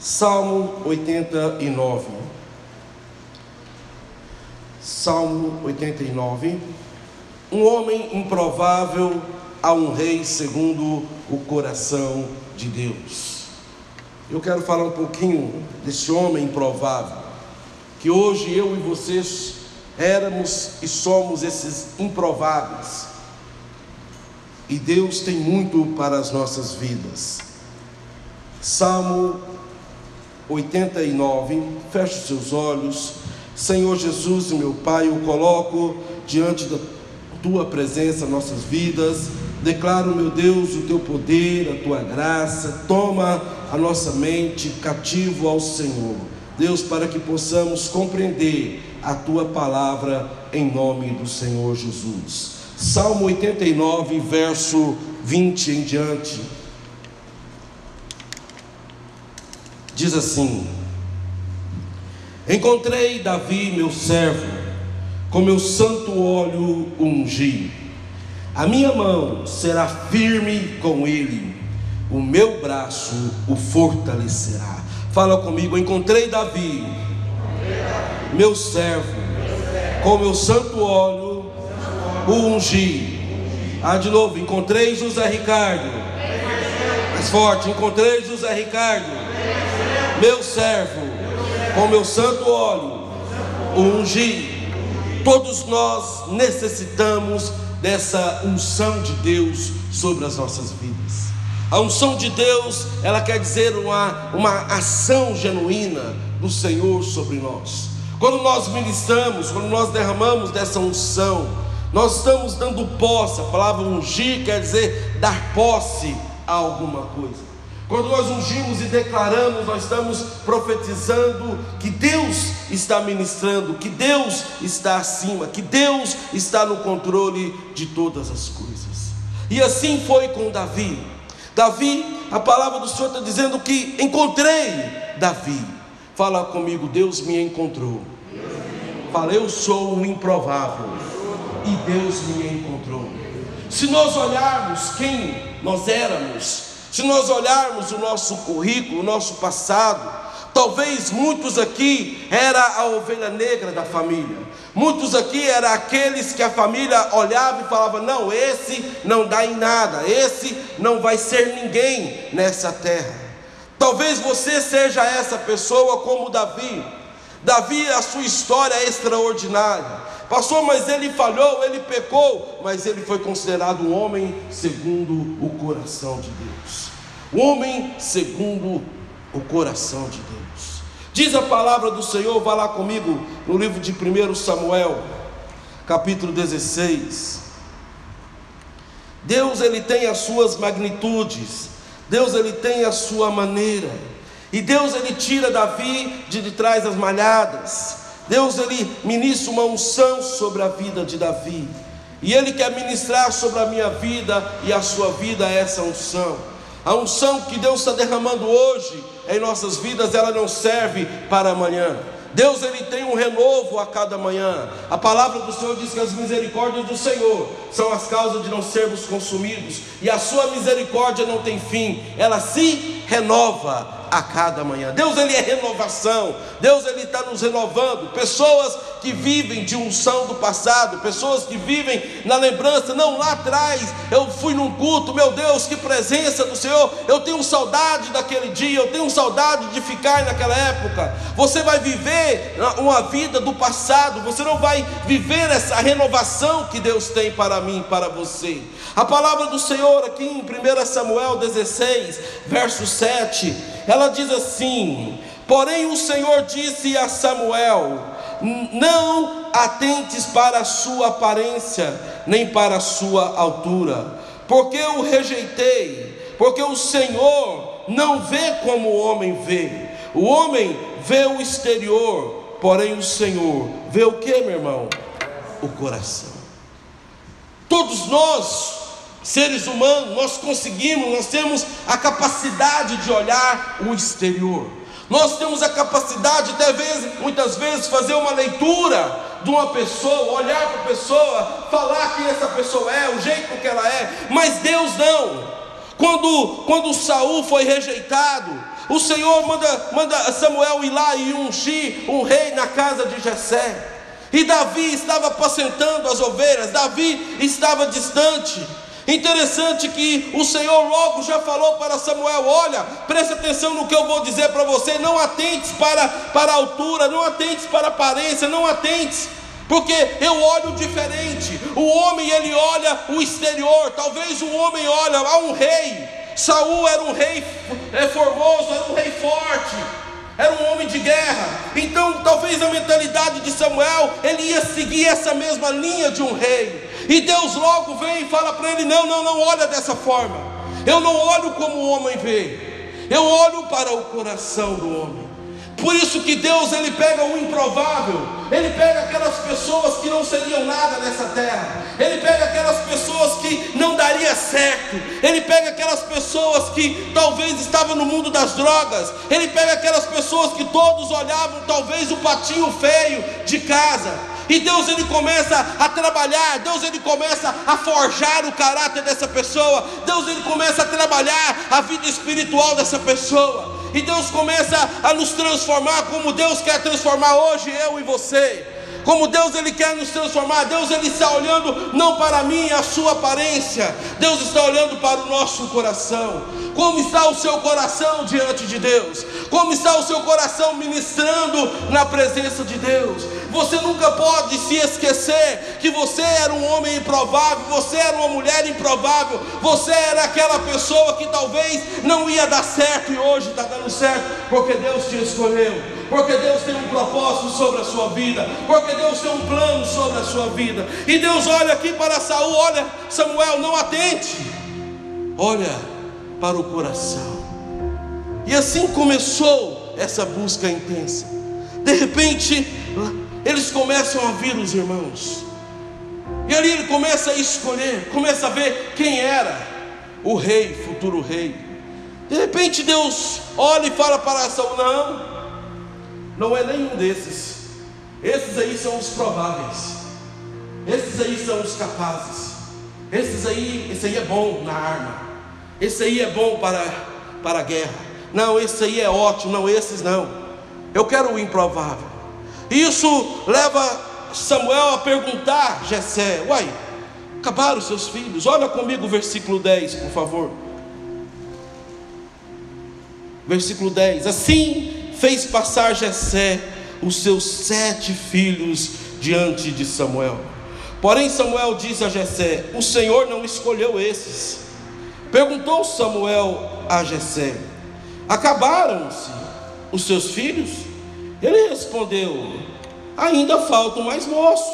Salmo 89. Salmo 89. Um homem improvável a um rei segundo o coração de Deus. Eu quero falar um pouquinho desse homem improvável, que hoje eu e vocês éramos e somos esses improváveis. E Deus tem muito para as nossas vidas. Salmo 89, feche seus olhos. Senhor Jesus, meu Pai, eu coloco diante da tua presença nossas vidas. Declaro, meu Deus, o teu poder, a tua graça. Toma a nossa mente cativo ao Senhor. Deus, para que possamos compreender a tua palavra em nome do Senhor Jesus. Salmo 89, verso 20 em diante. Diz assim: Encontrei Davi, meu servo, com meu santo óleo ungi. A minha mão será firme com ele, o meu braço o fortalecerá. Fala comigo, encontrei Davi, meu servo, com meu santo óleo o ungi. Ah, de novo, encontrei José Ricardo. Mais forte, encontrei José Ricardo meu servo, com meu santo óleo, ungi. Todos nós necessitamos dessa unção de Deus sobre as nossas vidas. A unção de Deus, ela quer dizer uma, uma ação genuína do Senhor sobre nós. Quando nós ministramos, quando nós derramamos dessa unção, nós estamos dando posse. A palavra ungir quer dizer dar posse a alguma coisa. Quando nós ungimos e declaramos, nós estamos profetizando que Deus está ministrando, que Deus está acima, que Deus está no controle de todas as coisas. E assim foi com Davi. Davi, a palavra do Senhor está dizendo que encontrei Davi. Fala comigo, Deus me encontrou. Fala, eu sou um improvável e Deus me encontrou. Se nós olharmos quem nós éramos, se nós olharmos o nosso currículo, o nosso passado, talvez muitos aqui era a ovelha negra da família. Muitos aqui eram aqueles que a família olhava e falava: "Não, esse não dá em nada, esse não vai ser ninguém nessa terra". Talvez você seja essa pessoa como Davi. Davi, a sua história é extraordinária. Pastor, mas ele falhou, ele pecou, mas ele foi considerado um homem segundo o coração de Deus. O homem segundo o coração de Deus. Diz a palavra do Senhor, vá lá comigo no livro de 1 Samuel, capítulo 16. Deus ele tem as suas magnitudes, Deus ele tem a sua maneira. E Deus ele tira Davi de, trás das malhadas. Deus ele ministra uma unção sobre a vida de Davi. E ele quer ministrar sobre a minha vida e a sua vida essa unção. A unção que Deus está derramando hoje em nossas vidas, ela não serve para amanhã. Deus ele tem um renovo a cada manhã. A palavra do Senhor diz que as misericórdias do Senhor são as causas de não sermos consumidos, e a sua misericórdia não tem fim, ela se renova a cada manhã. Deus ele é renovação. Deus ele está nos renovando. Pessoas que vivem de unção do passado, pessoas que vivem na lembrança. Não lá atrás eu fui num culto, meu Deus, que presença do Senhor. Eu tenho saudade daquele dia. Eu tenho saudade de ficar naquela época. Você vai viver uma vida do passado. Você não vai viver essa renovação que Deus tem para mim, para você. A palavra do Senhor aqui em 1 Samuel 16, verso 7, ela diz assim: Porém o Senhor disse a Samuel: Não atentes para a sua aparência, nem para a sua altura, porque o rejeitei, porque o Senhor não vê como o homem vê. O homem vê o exterior, porém o Senhor vê o que, meu irmão? O coração. Todos nós seres humanos, nós conseguimos, nós temos a capacidade de olhar o exterior. Nós temos a capacidade, até vezes, muitas vezes, fazer uma leitura de uma pessoa, olhar para a pessoa, falar quem essa pessoa é, o jeito que ela é, mas Deus não. Quando, quando Saul foi rejeitado, O Senhor manda, manda Samuel ir lá e ungir um rei na casa de Jessé. E Davi estava apacentando as ovelhas, Davi estava distante. Interessante que o Senhor logo já falou para Samuel: Olha, preste atenção no que eu vou dizer para você. Não atentes para, para a altura, não atentes para a aparência, não atentes, porque eu olho diferente. O homem ele olha o exterior. Talvez o homem olha a um rei. Saul era um rei é, formoso, era um rei forte era um homem de guerra. Então, talvez a mentalidade de Samuel, ele ia seguir essa mesma linha de um rei. E Deus logo vem e fala para ele: Não, não, não olha dessa forma. Eu não olho como o homem vê, eu olho para o coração do homem. Por isso que Deus ele pega o improvável, ele pega aquelas pessoas que não seriam nada nessa terra, ele pega aquelas pessoas que não daria certo, ele pega aquelas pessoas que talvez estavam no mundo das drogas, ele pega aquelas pessoas que todos olhavam talvez o patinho feio de casa, e Deus ele começa a trabalhar, Deus ele começa a forjar o caráter dessa pessoa, Deus ele começa a trabalhar a vida espiritual dessa pessoa. E Deus começa a nos transformar como Deus quer transformar hoje eu e você. Como Deus ele quer nos transformar, Deus ele está olhando não para mim a sua aparência, Deus está olhando para o nosso coração. Como está o seu coração diante de Deus? Como está o seu coração ministrando na presença de Deus? Você nunca pode se esquecer que você era um homem improvável, você era uma mulher improvável, você era aquela pessoa que talvez não ia dar certo e hoje está dando certo, porque Deus te escolheu porque Deus tem um propósito sobre a sua vida, porque Deus tem um plano sobre a sua vida. E Deus olha aqui para Saul, olha, Samuel, não atente. Olha para o coração. E assim começou essa busca intensa. De repente, eles começam a vir os irmãos. E ali ele começa a escolher, começa a ver quem era o rei, futuro rei. De repente Deus olha e fala para Saul: Não, não é nenhum desses. Esses aí são os prováveis. Esses aí são os capazes. Esses aí, esse aí é bom na arma. Esse aí é bom para, para a guerra. Não, esse aí é ótimo. Não, esses não. Eu quero o improvável. Isso leva Samuel a perguntar Jessé: Uai, acabaram seus filhos? Olha comigo o versículo 10, por favor. Versículo 10: Assim fez passar Jessé os seus sete filhos diante de Samuel. Porém Samuel disse a Jessé: O Senhor não escolheu esses. Perguntou Samuel a Jessé: Acabaram-se os seus filhos? Ele respondeu: Ainda falta o mais moço,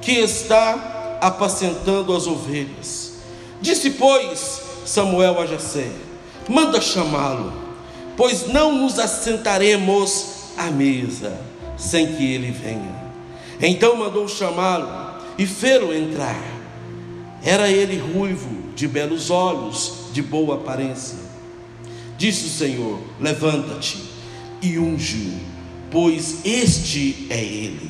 que está apacentando as ovelhas. Disse, pois, Samuel a Jessé: Manda chamá-lo pois não nos assentaremos à mesa sem que ele venha. Então mandou chamá-lo e fê-lo entrar. Era ele ruivo, de belos olhos, de boa aparência. Disse o Senhor: Levanta-te e unge pois este é ele.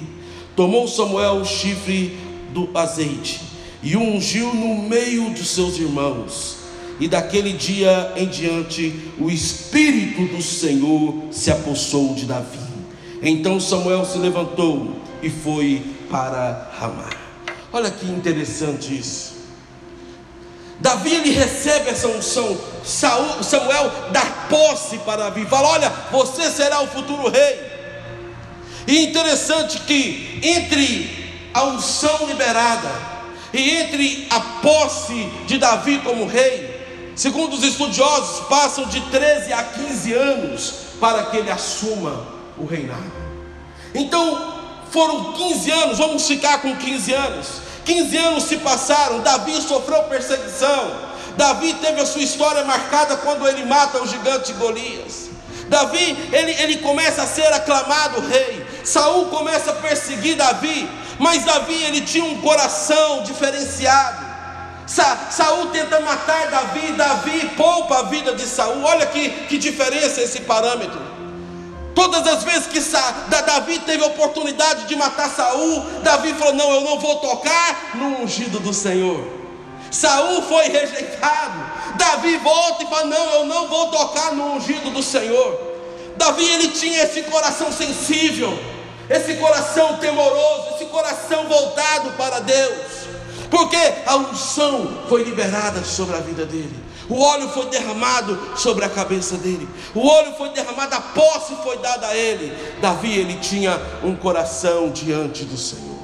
Tomou Samuel o chifre do azeite e ungiu no meio dos seus irmãos e daquele dia em diante, o Espírito do Senhor se apossou de Davi. Então Samuel se levantou e foi para Ramá. Olha que interessante isso. Davi ele recebe essa unção. Samuel dá posse para Davi. Fala: Olha, você será o futuro rei. E interessante que entre a unção liberada e entre a posse de Davi como rei, Segundo os estudiosos, passam de 13 a 15 anos para que ele assuma o reinado. Então, foram 15 anos, vamos ficar com 15 anos. 15 anos se passaram, Davi sofreu perseguição. Davi teve a sua história marcada quando ele mata o gigante Golias. Davi, ele, ele começa a ser aclamado rei. Saul começa a perseguir Davi, mas Davi ele tinha um coração diferenciado. Sa Saul tenta matar Davi, Davi poupa a vida de Saul. Olha que, que diferença esse parâmetro. Todas as vezes que Davi teve a oportunidade de matar Saul, Davi falou: Não, eu não vou tocar no ungido do Senhor. Saul foi rejeitado, Davi volta e fala: Não, eu não vou tocar no ungido do Senhor. Davi ele tinha esse coração sensível, esse coração temoroso, esse coração voltado para Deus, porque a unção foi liberada sobre a vida dele. O óleo foi derramado sobre a cabeça dele. O óleo foi derramado, a posse foi dada a ele. Davi ele tinha um coração diante do Senhor.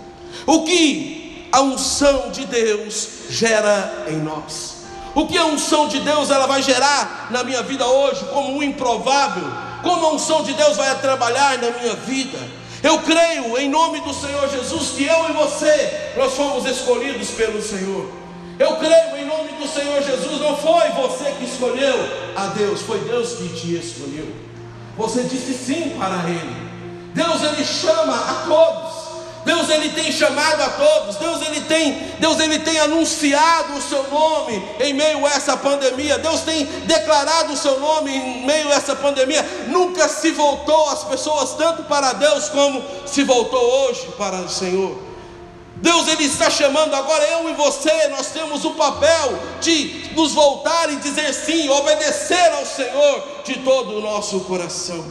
O que a unção de Deus gera em nós? O que a unção de Deus ela vai gerar na minha vida hoje como um improvável? Como a unção de Deus vai trabalhar na minha vida? Eu creio em nome do Senhor Jesus que eu e você nós fomos escolhidos pelo Senhor. Eu creio em nome do Senhor Jesus, não foi você que escolheu a Deus, foi Deus que te escolheu. Você disse sim para Ele. Deus ele chama a todos. Deus ele tem chamado a todos. Deus ele tem, Deus ele tem anunciado o seu nome em meio a essa pandemia. Deus tem declarado o seu nome em meio a essa pandemia. Nunca se voltou as pessoas tanto para Deus como se voltou hoje para o Senhor. Deus ele está chamando agora eu e você, nós temos o papel de nos voltar e dizer sim, obedecer ao Senhor de todo o nosso coração.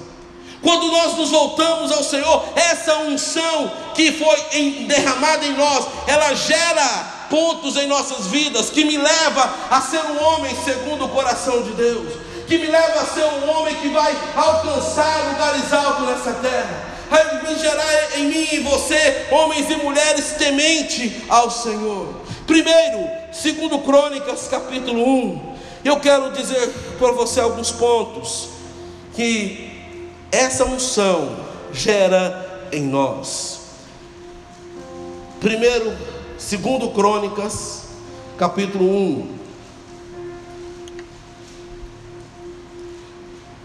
Quando nós nos voltamos ao Senhor, essa unção que foi derramada em nós, ela gera pontos em nossas vidas que me leva a ser um homem segundo o coração de Deus, que me leva a ser um homem que vai alcançar lugares altos nessa terra gerar em mim e você, homens e mulheres temente ao Senhor. Primeiro, segundo Crônicas, capítulo 1, eu quero dizer para você alguns pontos que essa unção gera em nós. Primeiro, segundo Crônicas, capítulo 1.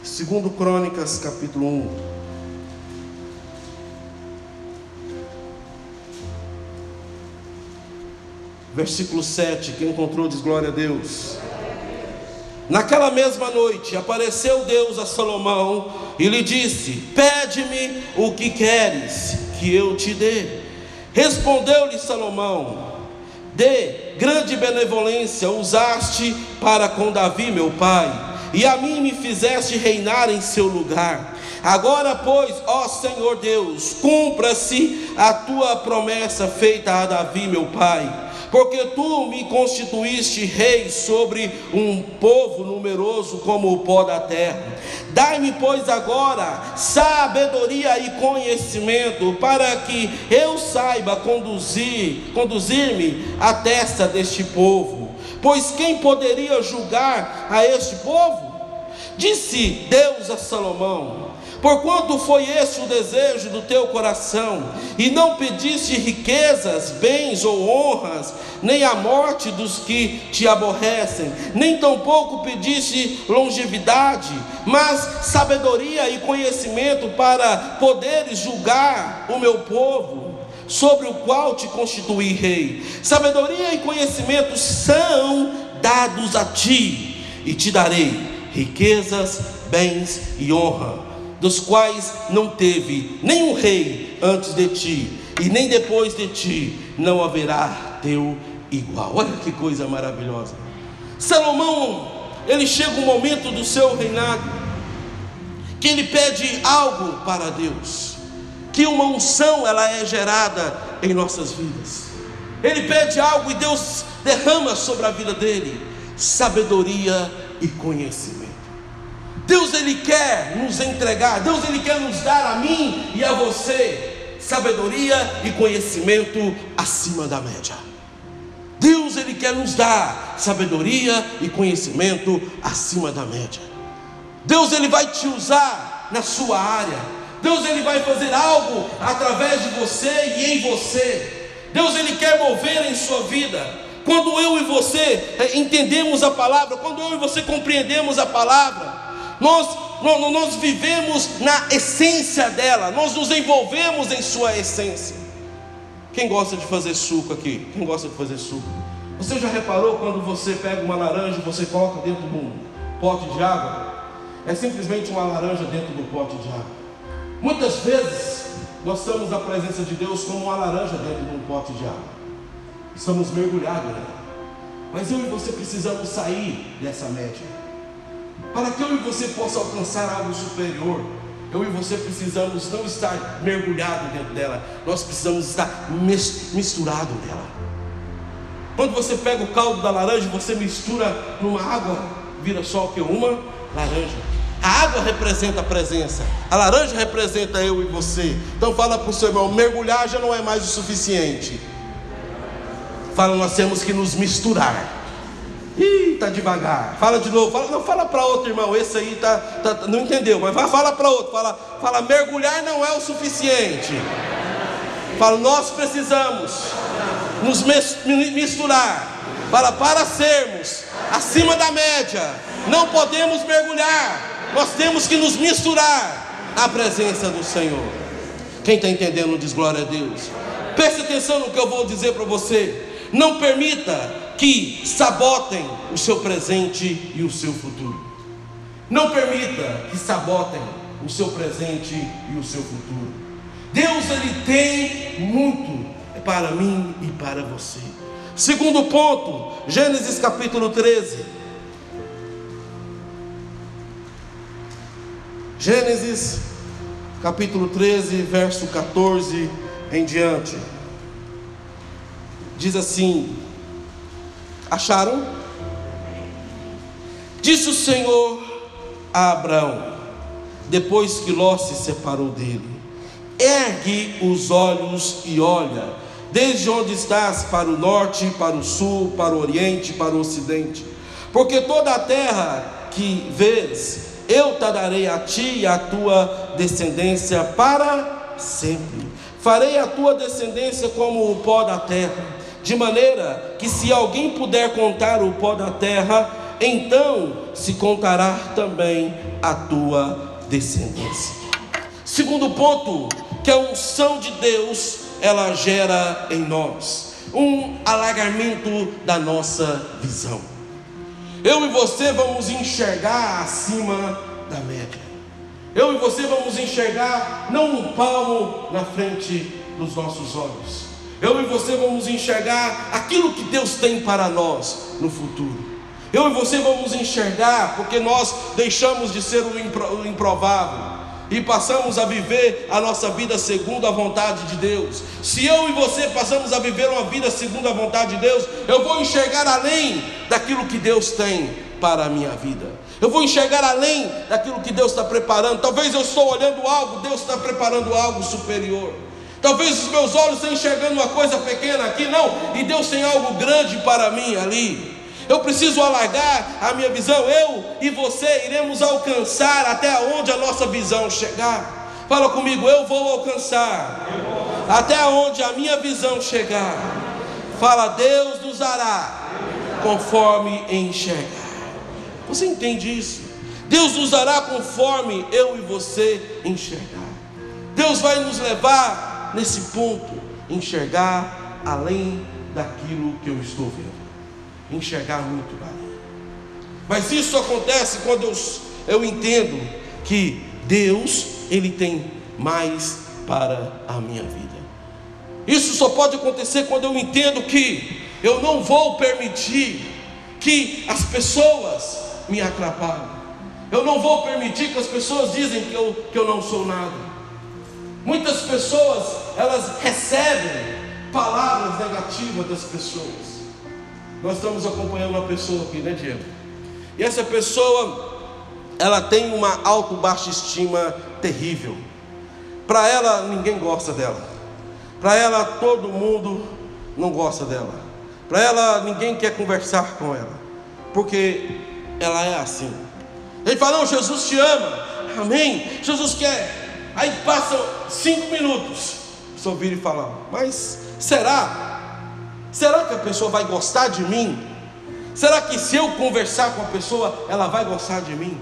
Segundo Crônicas, capítulo 1. Versículo 7, quem encontrou diz glória a Deus. Naquela mesma noite apareceu Deus a Salomão e lhe disse: Pede-me o que queres que eu te dê. Respondeu-lhe Salomão: De grande benevolência usaste para com Davi, meu pai, e a mim me fizeste reinar em seu lugar. Agora, pois, ó Senhor Deus, cumpra-se a tua promessa feita a Davi, meu pai porque tu me constituíste rei sobre um povo numeroso como o pó da terra. Dai-me, pois, agora sabedoria e conhecimento, para que eu saiba conduzir, conduzir-me à testa deste povo. Pois quem poderia julgar a este povo? Disse Deus a Salomão: Porquanto foi esse o desejo do teu coração, e não pediste riquezas, bens ou honras, nem a morte dos que te aborrecem, nem tampouco pediste longevidade, mas sabedoria e conhecimento para poderes julgar o meu povo, sobre o qual te constituí rei. Sabedoria e conhecimento são dados a ti, e te darei riquezas, bens e honra dos quais não teve nenhum rei antes de ti, e nem depois de ti não haverá teu igual. Olha que coisa maravilhosa. Salomão, ele chega um momento do seu reinado que ele pede algo para Deus, que uma unção ela é gerada em nossas vidas. Ele pede algo e Deus derrama sobre a vida dele sabedoria e conhecimento. Deus ele quer nos entregar, Deus ele quer nos dar a mim e a você sabedoria e conhecimento acima da média. Deus ele quer nos dar sabedoria e conhecimento acima da média. Deus ele vai te usar na sua área. Deus ele vai fazer algo através de você e em você. Deus ele quer mover em sua vida. Quando eu e você eh, entendemos a palavra, quando eu e você compreendemos a palavra, nós, nós, vivemos na essência dela, nós nos envolvemos em sua essência. Quem gosta de fazer suco aqui? Quem gosta de fazer suco? Você já reparou quando você pega uma laranja e você coloca dentro de um pote de água? É simplesmente uma laranja dentro do pote de água. Muitas vezes nós na presença de Deus como uma laranja dentro de um pote de água. Estamos mergulhados nela. Mas eu e você precisamos sair dessa média. Para que eu e você possa alcançar algo superior, eu e você precisamos não estar mergulhado dentro dela, nós precisamos estar misturado nela. Quando você pega o caldo da laranja, você mistura numa água, vira só o que? Uma laranja. A água representa a presença, a laranja representa eu e você. Então fala para o seu irmão: mergulhar já não é mais o suficiente. Fala, nós temos que nos misturar. Ih, tá devagar. Fala de novo. Fala, não, fala para outro irmão. Esse aí tá, tá não entendeu, mas vai, fala para outro. Fala, fala, mergulhar não é o suficiente. Fala, nós precisamos nos misturar. Fala, para sermos acima da média, não podemos mergulhar. Nós temos que nos misturar à presença do Senhor. Quem está entendendo diz glória a Deus. Preste atenção no que eu vou dizer para você. Não permita que sabotem o seu presente e o seu futuro. Não permita que sabotem o seu presente e o seu futuro. Deus ele tem muito para mim e para você. Segundo ponto, Gênesis capítulo 13. Gênesis capítulo 13, verso 14 em diante. Diz assim: Acharam? Disse o Senhor a Abraão, depois que Ló se separou dele: Ergue os olhos e olha, desde onde estás, para o norte, para o sul, para o oriente, para o ocidente, porque toda a terra que vês, eu te darei a ti e a tua descendência para sempre. Farei a tua descendência como o pó da terra de maneira que se alguém puder contar o pó da terra, então se contará também a tua descendência. Segundo ponto, que a unção de Deus, ela gera em nós um alargamento da nossa visão. Eu e você vamos enxergar acima da média. Eu e você vamos enxergar não um palmo na frente dos nossos olhos eu e você vamos enxergar aquilo que Deus tem para nós no futuro. Eu e você vamos enxergar, porque nós deixamos de ser o improvável e passamos a viver a nossa vida segundo a vontade de Deus. Se eu e você passamos a viver uma vida segundo a vontade de Deus, eu vou enxergar além daquilo que Deus tem para a minha vida. Eu vou enxergar além daquilo que Deus está preparando. Talvez eu estou olhando algo, Deus está preparando algo superior. Talvez os meus olhos estão enxergando uma coisa pequena aqui, não, e Deus tem algo grande para mim ali. Eu preciso alargar a minha visão, eu e você iremos alcançar até onde a nossa visão chegar. Fala comigo, eu vou alcançar até onde a minha visão chegar. Fala, Deus nos dará conforme enxergar. Você entende isso? Deus nos dará conforme eu e você enxergar. Deus vai nos levar nesse ponto, enxergar além daquilo que eu estou vendo. Enxergar muito além. Mas isso acontece quando eu, eu entendo que Deus, Ele tem mais para a minha vida. Isso só pode acontecer quando eu entendo que eu não vou permitir que as pessoas me atrapalhem. Eu não vou permitir que as pessoas dizem que eu, que eu não sou nada. Muitas pessoas, elas recebem palavras negativas das pessoas. Nós estamos acompanhando uma pessoa aqui, né, Diego? E essa pessoa, ela tem uma auto-baixa estima terrível. Para ela, ninguém gosta dela. Para ela, todo mundo não gosta dela. Para ela, ninguém quer conversar com ela. Porque ela é assim. Ele fala: Não, Jesus te ama. Amém. Jesus quer Aí passam cinco minutos, você ouvir e falar, mas será? Será que a pessoa vai gostar de mim? Será que se eu conversar com a pessoa, ela vai gostar de mim?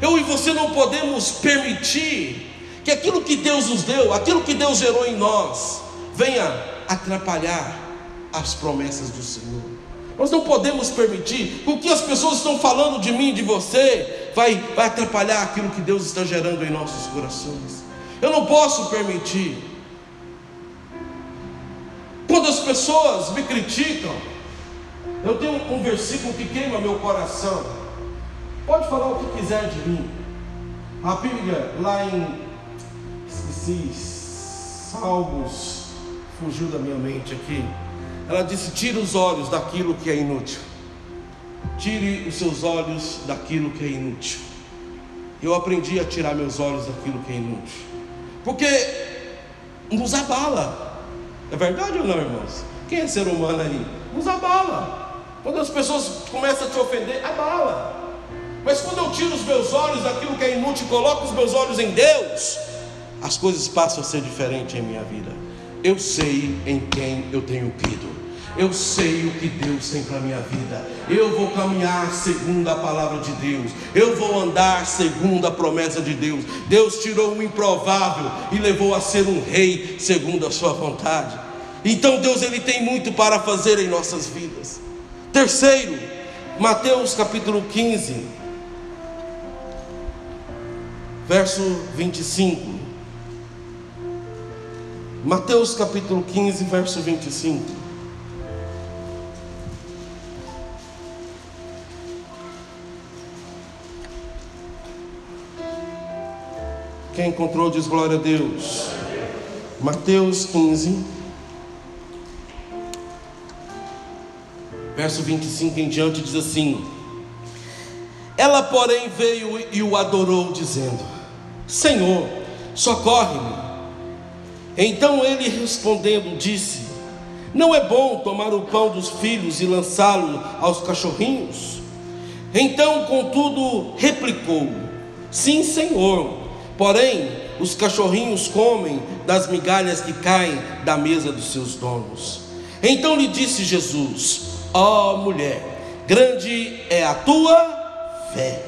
Eu e você não podemos permitir que aquilo que Deus nos deu, aquilo que Deus gerou em nós, venha atrapalhar as promessas do Senhor. Nós não podemos permitir que o que as pessoas estão falando de mim, de você, vai, vai atrapalhar aquilo que Deus está gerando em nossos corações. Eu não posso permitir. Quando as pessoas me criticam, Eu tenho um versículo que queima meu coração. Pode falar o que quiser de mim. A Bíblia, lá em. Esqueci. Salmos. Fugiu da minha mente aqui. Ela disse: Tire os olhos daquilo que é inútil. Tire os seus olhos daquilo que é inútil. Eu aprendi a tirar meus olhos daquilo que é inútil. Porque nos abala. É verdade ou não, irmãos? Quem é ser humano aí? Nos abala. Quando as pessoas começam a te ofender, abala. Mas quando eu tiro os meus olhos daquilo que é inútil e coloco os meus olhos em Deus, as coisas passam a ser diferentes em minha vida. Eu sei em quem eu tenho crido. Eu sei o que Deus tem para a minha vida. Eu vou caminhar segundo a palavra de Deus. Eu vou andar segundo a promessa de Deus. Deus tirou o improvável e levou a ser um rei segundo a sua vontade. Então Deus ele tem muito para fazer em nossas vidas. Terceiro, Mateus capítulo 15, verso 25. Mateus capítulo 15, verso 25. Quem encontrou diz glória a Deus. Mateus 15, verso 25 em diante diz assim: Ela, porém, veio e o adorou, dizendo: Senhor, socorre-me. Então ele respondendo disse: Não é bom tomar o pão dos filhos e lançá-lo aos cachorrinhos? Então, contudo, replicou: Sim, Senhor Porém, os cachorrinhos comem das migalhas que caem da mesa dos seus donos. Então lhe disse Jesus: Ó oh, mulher, grande é a tua fé,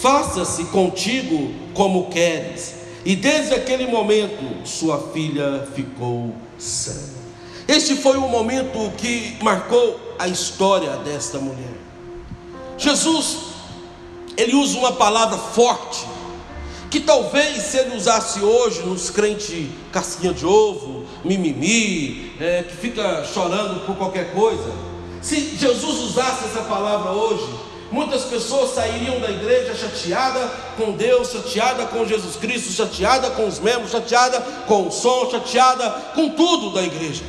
faça-se contigo como queres. E desde aquele momento, sua filha ficou sã. Este foi o momento que marcou a história desta mulher. Jesus, ele usa uma palavra forte que talvez se ele usasse hoje nos crentes casquinha de ovo, mimimi, é, que fica chorando por qualquer coisa, se Jesus usasse essa palavra hoje, muitas pessoas sairiam da igreja chateada com Deus, chateada com Jesus Cristo, chateada com os membros, chateada com o som, chateada com tudo da igreja.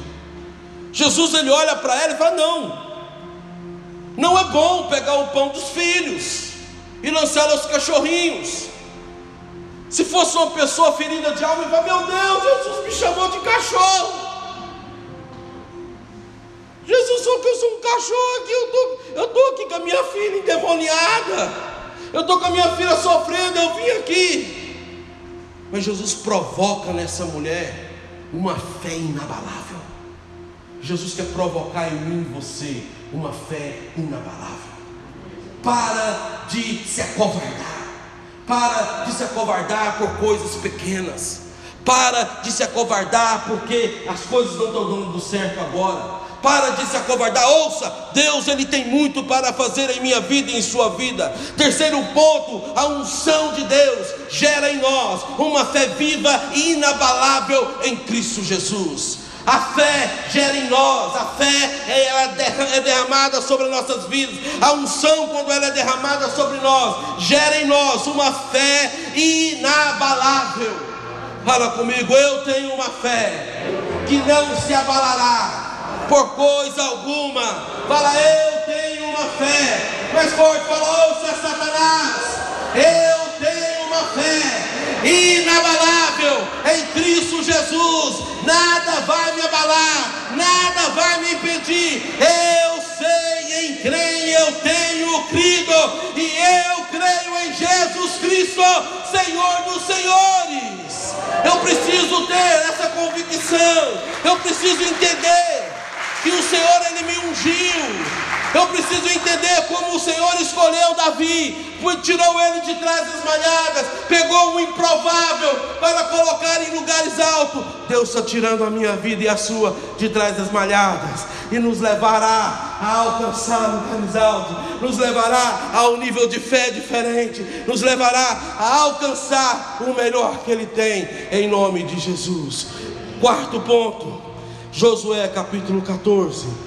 Jesus ele olha para ela e fala: Não, não é bom pegar o pão dos filhos e lançá-lo aos cachorrinhos. Se fosse uma pessoa ferida de alma, e fala: Meu Deus, Jesus me chamou de cachorro. Jesus falou que eu sou um cachorro aqui. Eu estou aqui com a minha filha endemoniada. Eu estou com a minha filha sofrendo. Eu vim aqui. Mas Jesus provoca nessa mulher uma fé inabalável. Jesus quer provocar em mim você uma fé inabalável. Para de se acovardar. Para de se acovardar por coisas pequenas. Para de se acovardar porque as coisas não estão dando certo agora. Para de se acovardar. Ouça, Deus ele tem muito para fazer em minha vida e em sua vida. Terceiro ponto, a unção de Deus gera em nós uma fé viva e inabalável em Cristo Jesus. A fé gera em nós, a fé é derramada sobre nossas vidas. A unção, quando ela é derramada sobre nós, gera em nós uma fé inabalável. Fala comigo, eu tenho uma fé que não se abalará por coisa alguma. Fala, eu tenho uma fé. Mais forte, fala, ouça Satanás. Eu tenho uma fé inabalável em Cristo Jesus. Nada vai me abalar, nada vai me impedir. Eu sei em quem eu tenho crido, e eu creio em Jesus Cristo, Senhor dos Senhores. Eu preciso ter essa convicção, eu preciso entender que o Senhor ele me ungiu. Eu preciso entender como o Senhor escolheu Davi, tirou ele de trás das malhadas, pegou o improvável para colocar em lugares altos. Deus está tirando a minha vida e a sua de trás das malhadas e nos levará a alcançar lugares altos, nos levará a um nível de fé diferente, nos levará a alcançar o melhor que Ele tem, em nome de Jesus. Quarto ponto, Josué capítulo 14.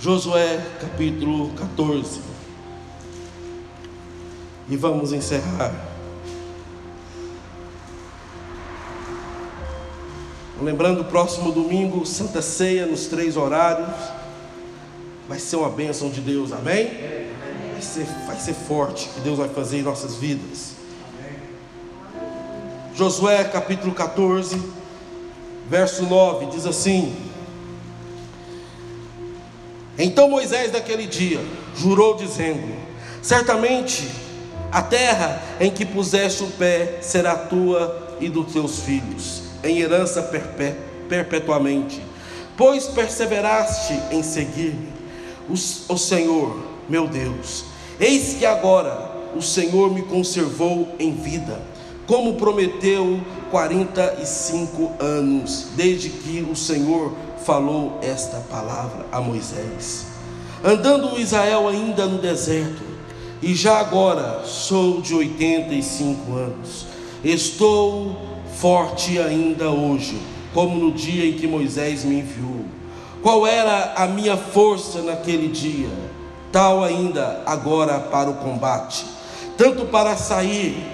Josué capítulo 14. E vamos encerrar. Lembrando, próximo domingo, Santa Ceia nos três horários. Vai ser uma bênção de Deus, amém? Vai ser, vai ser forte que Deus vai fazer em nossas vidas. Josué capítulo 14, verso 9, diz assim: Então Moisés, naquele dia, jurou, dizendo: Certamente a terra em que puseste o pé será tua e dos teus filhos, em herança perpetuamente, pois perseveraste em seguir-me, o, o Senhor, meu Deus. Eis que agora o Senhor me conservou em vida como prometeu 45 anos, desde que o Senhor falou esta palavra a Moisés. Andando Israel ainda no deserto, e já agora sou de 85 anos, estou forte ainda hoje, como no dia em que Moisés me enviou. Qual era a minha força naquele dia? Tal ainda agora para o combate, tanto para sair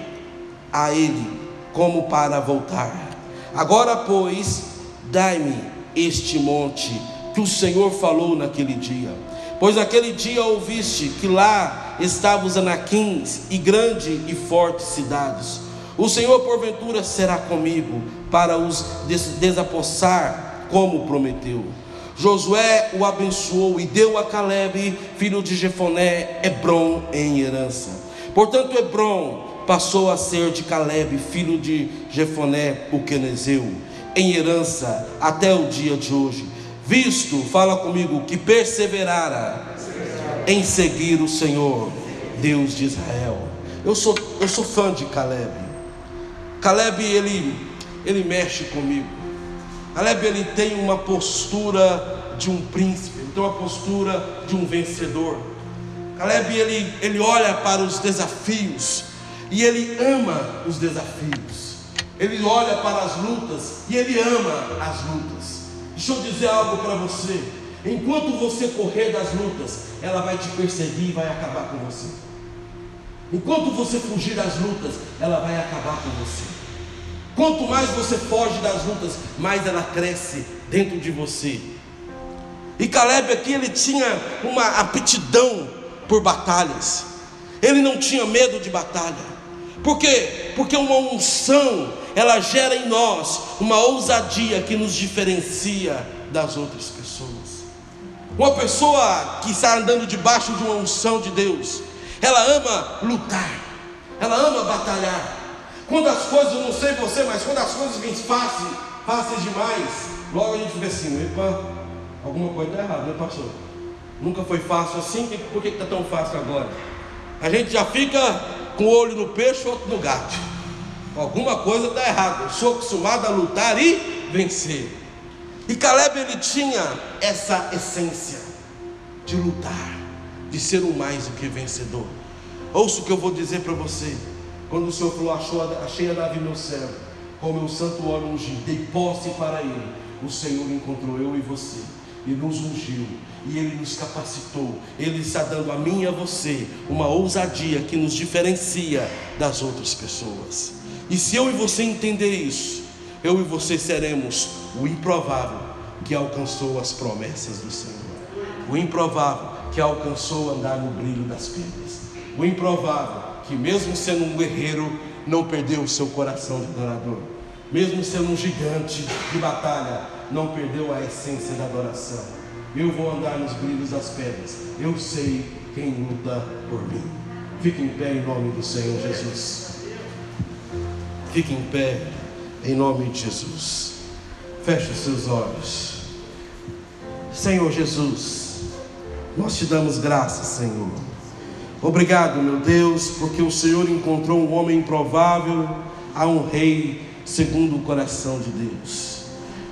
a ele como para voltar. Agora, pois, dai-me este monte que o Senhor falou naquele dia. Pois naquele dia ouviste que lá estavam os anaquins e grande e fortes cidades. O Senhor, porventura, será comigo para os desapossar, como prometeu. Josué o abençoou e deu a Caleb, filho de Jefoné, Hebron em herança. Portanto, Hebron passou a ser de Caleb, filho de Jefoné, o quenezeu, em herança até o dia de hoje. Visto, fala comigo, que perseverara em seguir o Senhor, Deus de Israel. Eu sou, eu sou fã de Caleb. Caleb, ele, ele mexe comigo. Caleb, ele tem uma postura de um príncipe, ele tem uma postura de um vencedor. Caleb, ele, ele olha para os desafios, e ele ama os desafios. Ele olha para as lutas e ele ama as lutas. Deixa eu dizer algo para você. Enquanto você correr das lutas, ela vai te perseguir e vai acabar com você. Enquanto você fugir das lutas, ela vai acabar com você. Quanto mais você foge das lutas, mais ela cresce dentro de você. E Caleb aqui ele tinha uma aptidão por batalhas. Ele não tinha medo de batalha. Por quê? Porque uma unção, ela gera em nós uma ousadia que nos diferencia das outras pessoas. Uma pessoa que está andando debaixo de uma unção de Deus, ela ama lutar, ela ama batalhar. Quando as coisas, não sei você, mas quando as coisas vêm fáceis, fáceis demais, logo a gente fica assim, epa, alguma coisa está errada, né, pastor? Nunca foi fácil assim, por que está tão fácil agora? A gente já fica com um olho no peixe, outro no gato. Alguma coisa está errada. Eu sou acostumado a lutar e vencer. E Caleb ele tinha essa essência de lutar, de ser o mais do que vencedor. Ouça o que eu vou dizer para você. Quando o Senhor falou, achou, achei a Davi meu servo, com meu santo óleo ungido, dei posse para ele. O Senhor encontrou eu e você e nos ungiu e Ele nos capacitou. Ele está dando a mim e a você uma ousadia que nos diferencia das outras pessoas. E se eu e você entender isso, eu e você seremos o improvável que alcançou as promessas do Senhor. O improvável que alcançou andar no brilho das pedras. O improvável que, mesmo sendo um guerreiro, não perdeu o seu coração de adorador. Mesmo sendo um gigante de batalha, não perdeu a essência da adoração. Eu vou andar nos brilhos das pedras. Eu sei quem luta por mim. Fique em pé em nome do Senhor Jesus. Fique em pé em nome de Jesus. Feche os seus olhos. Senhor Jesus, nós te damos graças, Senhor. Obrigado, meu Deus, porque o Senhor encontrou um homem improvável a um rei segundo o coração de Deus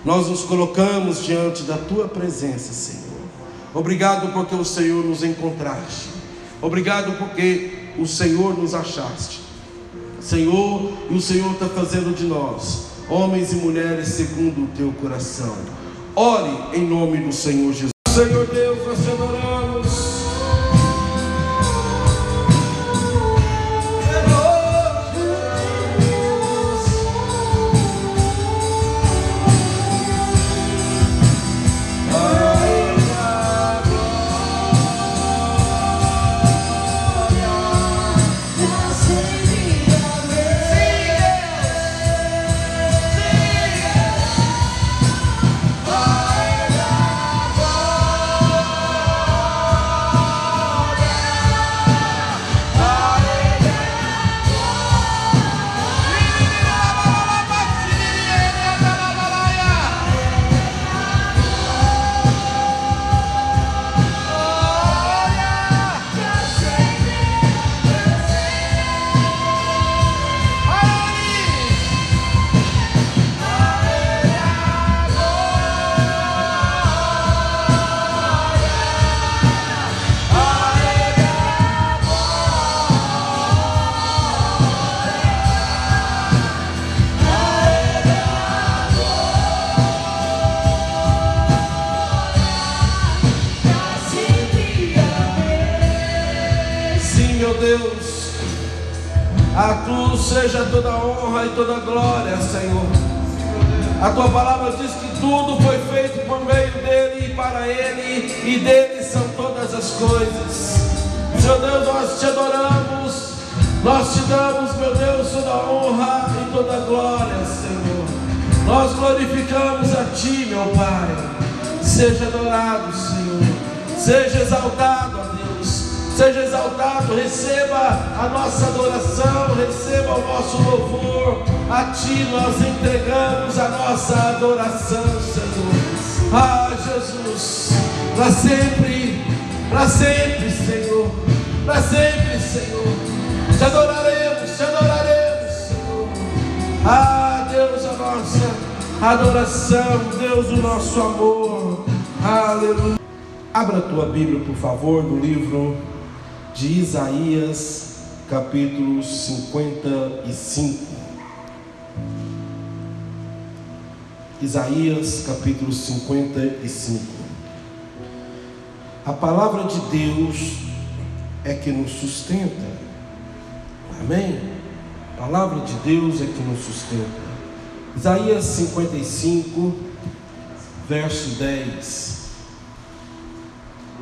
nós nos colocamos diante da tua presença, Senhor. Obrigado porque o Senhor nos encontraste. Obrigado porque o Senhor nos achaste. Senhor, e o Senhor está fazendo de nós homens e mulheres segundo o teu coração. Ore em nome do Senhor Jesus. Senhor Deus, nós para sempre, Senhor, para sempre, Senhor. Te adoraremos, te adoraremos, Senhor. Ah, Deus, a nossa adoração, Deus, o nosso amor. Aleluia. Abra a tua Bíblia, por favor, no livro de Isaías, capítulo 55. Isaías, capítulo 55. A palavra de Deus é que nos sustenta. Amém? A palavra de Deus é que nos sustenta. Isaías 55, verso 10.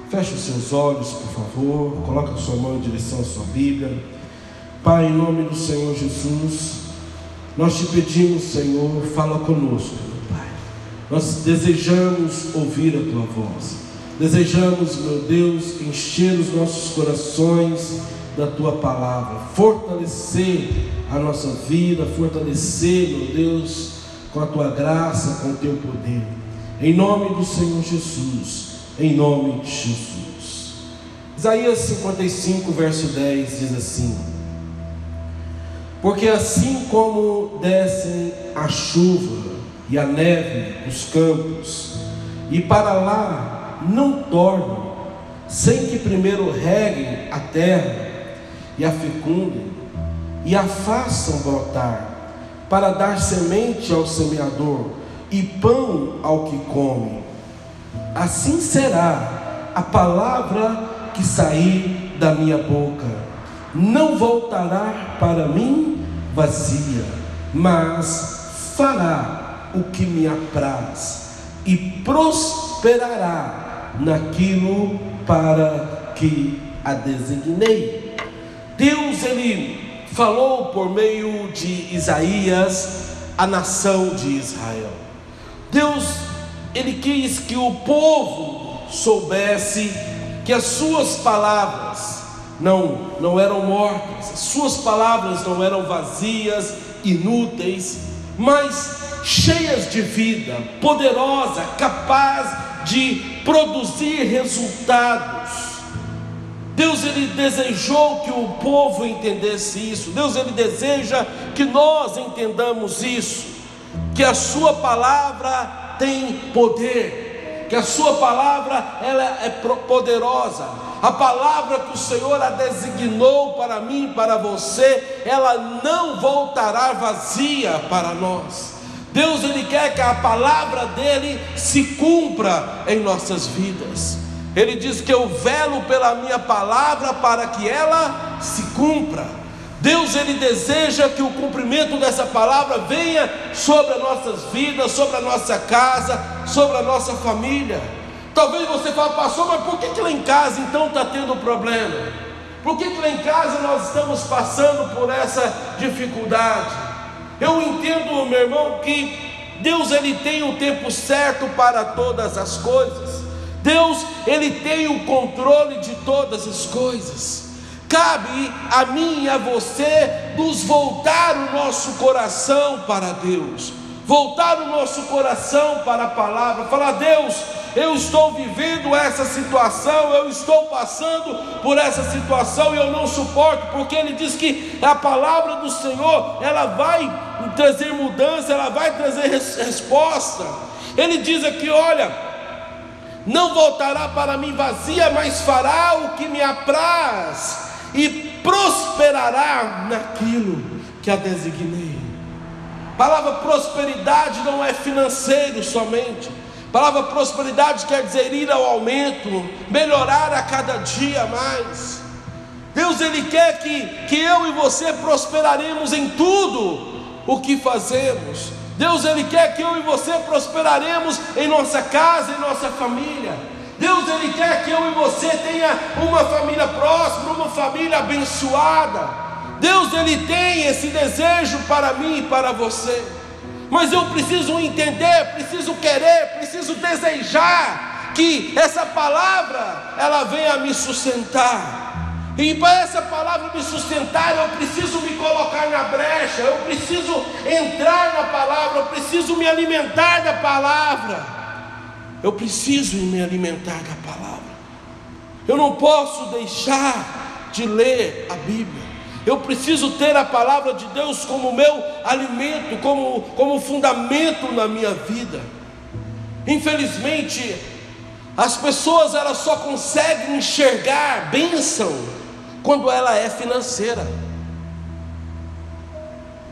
Feche os seus olhos, por favor. Coloque a sua mão em direção à sua Bíblia. Pai, em nome do Senhor Jesus, nós te pedimos, Senhor, fala conosco, meu Pai. Nós desejamos ouvir a tua voz. Desejamos, meu Deus, encher os nossos corações da tua palavra, fortalecer a nossa vida, fortalecer, meu Deus, com a tua graça, com o teu poder. Em nome do Senhor Jesus, em nome de Jesus. Isaías 55, verso 10 diz assim: Porque assim como descem a chuva e a neve dos campos, e para lá não tornam, sem que primeiro reguem a terra e a fecundem, e a façam brotar, para dar semente ao semeador e pão ao que come. Assim será a palavra que sair da minha boca, não voltará para mim vazia, mas fará o que me apraz e prosperará naquilo para que a designei. Deus ele falou por meio de Isaías a nação de Israel. Deus ele quis que o povo soubesse que as suas palavras não não eram mortas, as suas palavras não eram vazias, inúteis, mas cheias de vida, poderosa, capaz de produzir resultados. Deus ele desejou que o povo entendesse isso. Deus ele deseja que nós entendamos isso, que a sua palavra tem poder, que a sua palavra ela é poderosa. A palavra que o Senhor a designou para mim, para você, ela não voltará vazia para nós. Deus ele quer que a palavra dele se cumpra em nossas vidas. Ele diz que eu velo pela minha palavra para que ela se cumpra. Deus ele deseja que o cumprimento dessa palavra venha sobre as nossas vidas, sobre a nossa casa, sobre a nossa família. Talvez você fale, pastor, mas por que, que lá em casa então está tendo problema? Por que, que lá em casa nós estamos passando por essa dificuldade? Eu entendo, meu irmão, que Deus ele tem o tempo certo para todas as coisas. Deus ele tem o controle de todas as coisas. Cabe a mim e a você nos voltar o nosso coração para Deus, voltar o nosso coração para a palavra, falar: Deus, eu estou vivendo essa situação, eu estou passando por essa situação e eu não suporto, porque ele diz que a palavra do Senhor, ela vai trazer mudança, ela vai trazer resposta. Ele diz aqui: olha, não voltará para mim vazia, mas fará o que me apraz e prosperará naquilo que a designei. Palavra prosperidade não é financeiro somente palavra prosperidade quer dizer ir ao aumento, melhorar a cada dia mais. Deus ele quer que, que eu e você prosperaremos em tudo o que fazemos. Deus ele quer que eu e você prosperaremos em nossa casa, em nossa família. Deus ele quer que eu e você tenha uma família próspera, uma família abençoada. Deus ele tem esse desejo para mim e para você mas eu preciso entender, preciso querer, preciso desejar que essa palavra ela venha me sustentar. E para essa palavra me sustentar, eu preciso me colocar na brecha, eu preciso entrar na palavra, eu preciso me alimentar da palavra. Eu preciso me alimentar da palavra. Eu não posso deixar de ler a Bíblia. Eu preciso ter a palavra de Deus como meu alimento, como, como fundamento na minha vida. Infelizmente, as pessoas elas só conseguem enxergar bênção quando ela é financeira.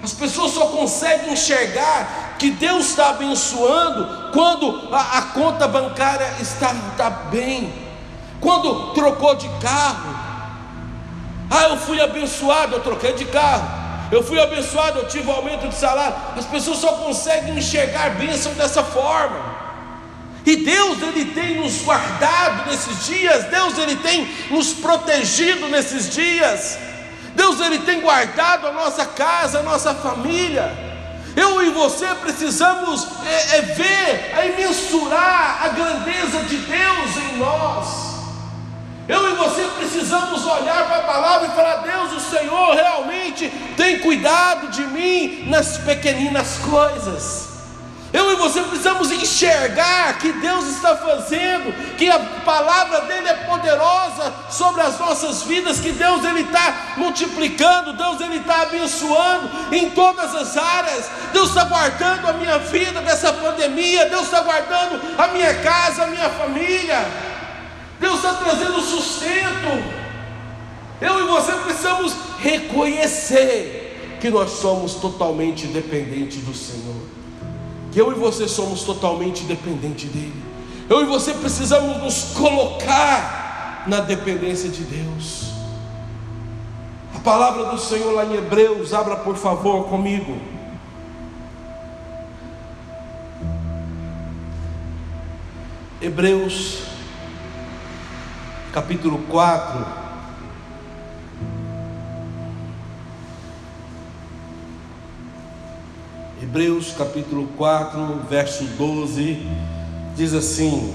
As pessoas só conseguem enxergar que Deus está abençoando quando a, a conta bancária está, está bem, quando trocou de carro, ah, eu fui abençoado, eu troquei de carro. Eu fui abençoado, eu tive aumento de salário. As pessoas só conseguem enxergar bênção dessa forma. E Deus ele tem nos guardado nesses dias, Deus ele tem nos protegido nesses dias. Deus ele tem guardado a nossa casa, a nossa família. Eu e você precisamos é, é ver, é mensurar a grandeza de Deus em nós. Eu e você precisamos olhar para a palavra e falar: Deus, o Senhor realmente tem cuidado de mim nas pequeninas coisas. Eu e você precisamos enxergar que Deus está fazendo, que a palavra dele é poderosa sobre as nossas vidas, que Deus ele está multiplicando, Deus ele está abençoando em todas as áreas. Deus está guardando a minha vida dessa pandemia, Deus está guardando a minha casa, a minha família. Deus está trazendo sustento. Eu e você precisamos reconhecer que nós somos totalmente dependentes do Senhor. Que eu e você somos totalmente dependentes dEle. Eu e você precisamos nos colocar na dependência de Deus. A palavra do Senhor lá em Hebreus, abra por favor comigo. Hebreus capítulo 4. Hebreus capítulo 4, verso 12, diz assim: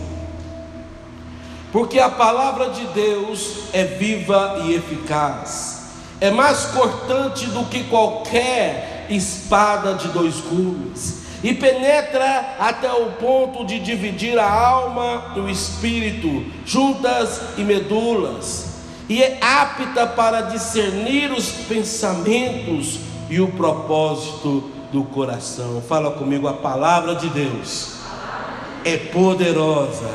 Porque a palavra de Deus é viva e eficaz, é mais cortante do que qualquer espada de dois gumes e penetra até o ponto de dividir a alma e o espírito, juntas e medulas, e é apta para discernir os pensamentos e o propósito do coração. Fala comigo, a palavra de Deus é poderosa.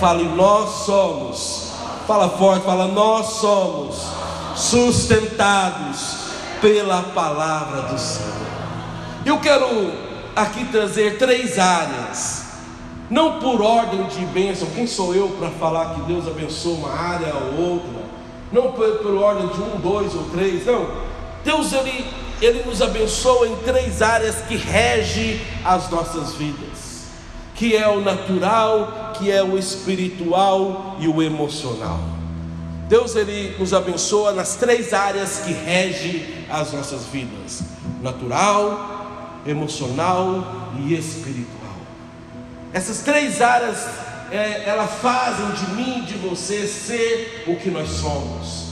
Fale, nós somos. Fala forte, fala, nós somos sustentados pela palavra do Senhor. Eu quero aqui trazer três áreas não por ordem de bênção. Quem sou eu para falar que Deus abençoa uma área ou outra? Não por, por ordem de um, dois ou três, não. Deus ele, ele nos abençoa em três áreas que rege as nossas vidas, que é o natural, que é o espiritual e o emocional. Deus ele nos abençoa nas três áreas que rege as nossas vidas: natural, emocional e espiritual. Essas três áreas, é, elas fazem de mim e de você ser o que nós somos.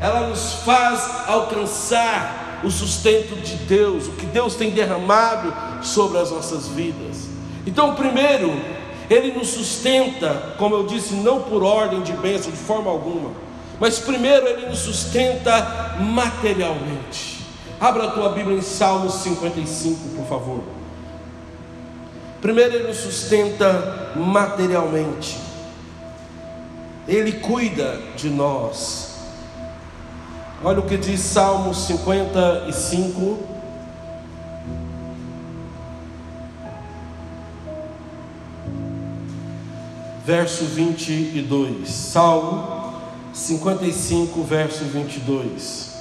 Ela nos faz alcançar o sustento de Deus, o que Deus tem derramado sobre as nossas vidas. Então, primeiro, Ele nos sustenta, como eu disse, não por ordem de bênção, de forma alguma, mas primeiro Ele nos sustenta materialmente. Abra a tua Bíblia em Salmos 55, por favor. Primeiro, Ele nos sustenta materialmente, Ele cuida de nós. Olha o que diz Salmo 55. Verso 22, Salmo 55, verso 22.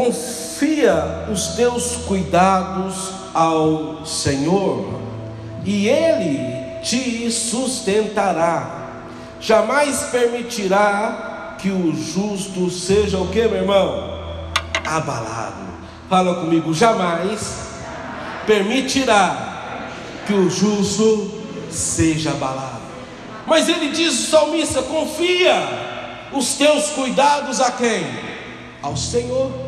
Confia os teus cuidados ao Senhor, e Ele te sustentará. Jamais permitirá que o justo seja o que, meu irmão? Abalado. Fala comigo, jamais permitirá que o justo seja abalado. Mas ele diz, salmista, confia os teus cuidados a quem? Ao Senhor.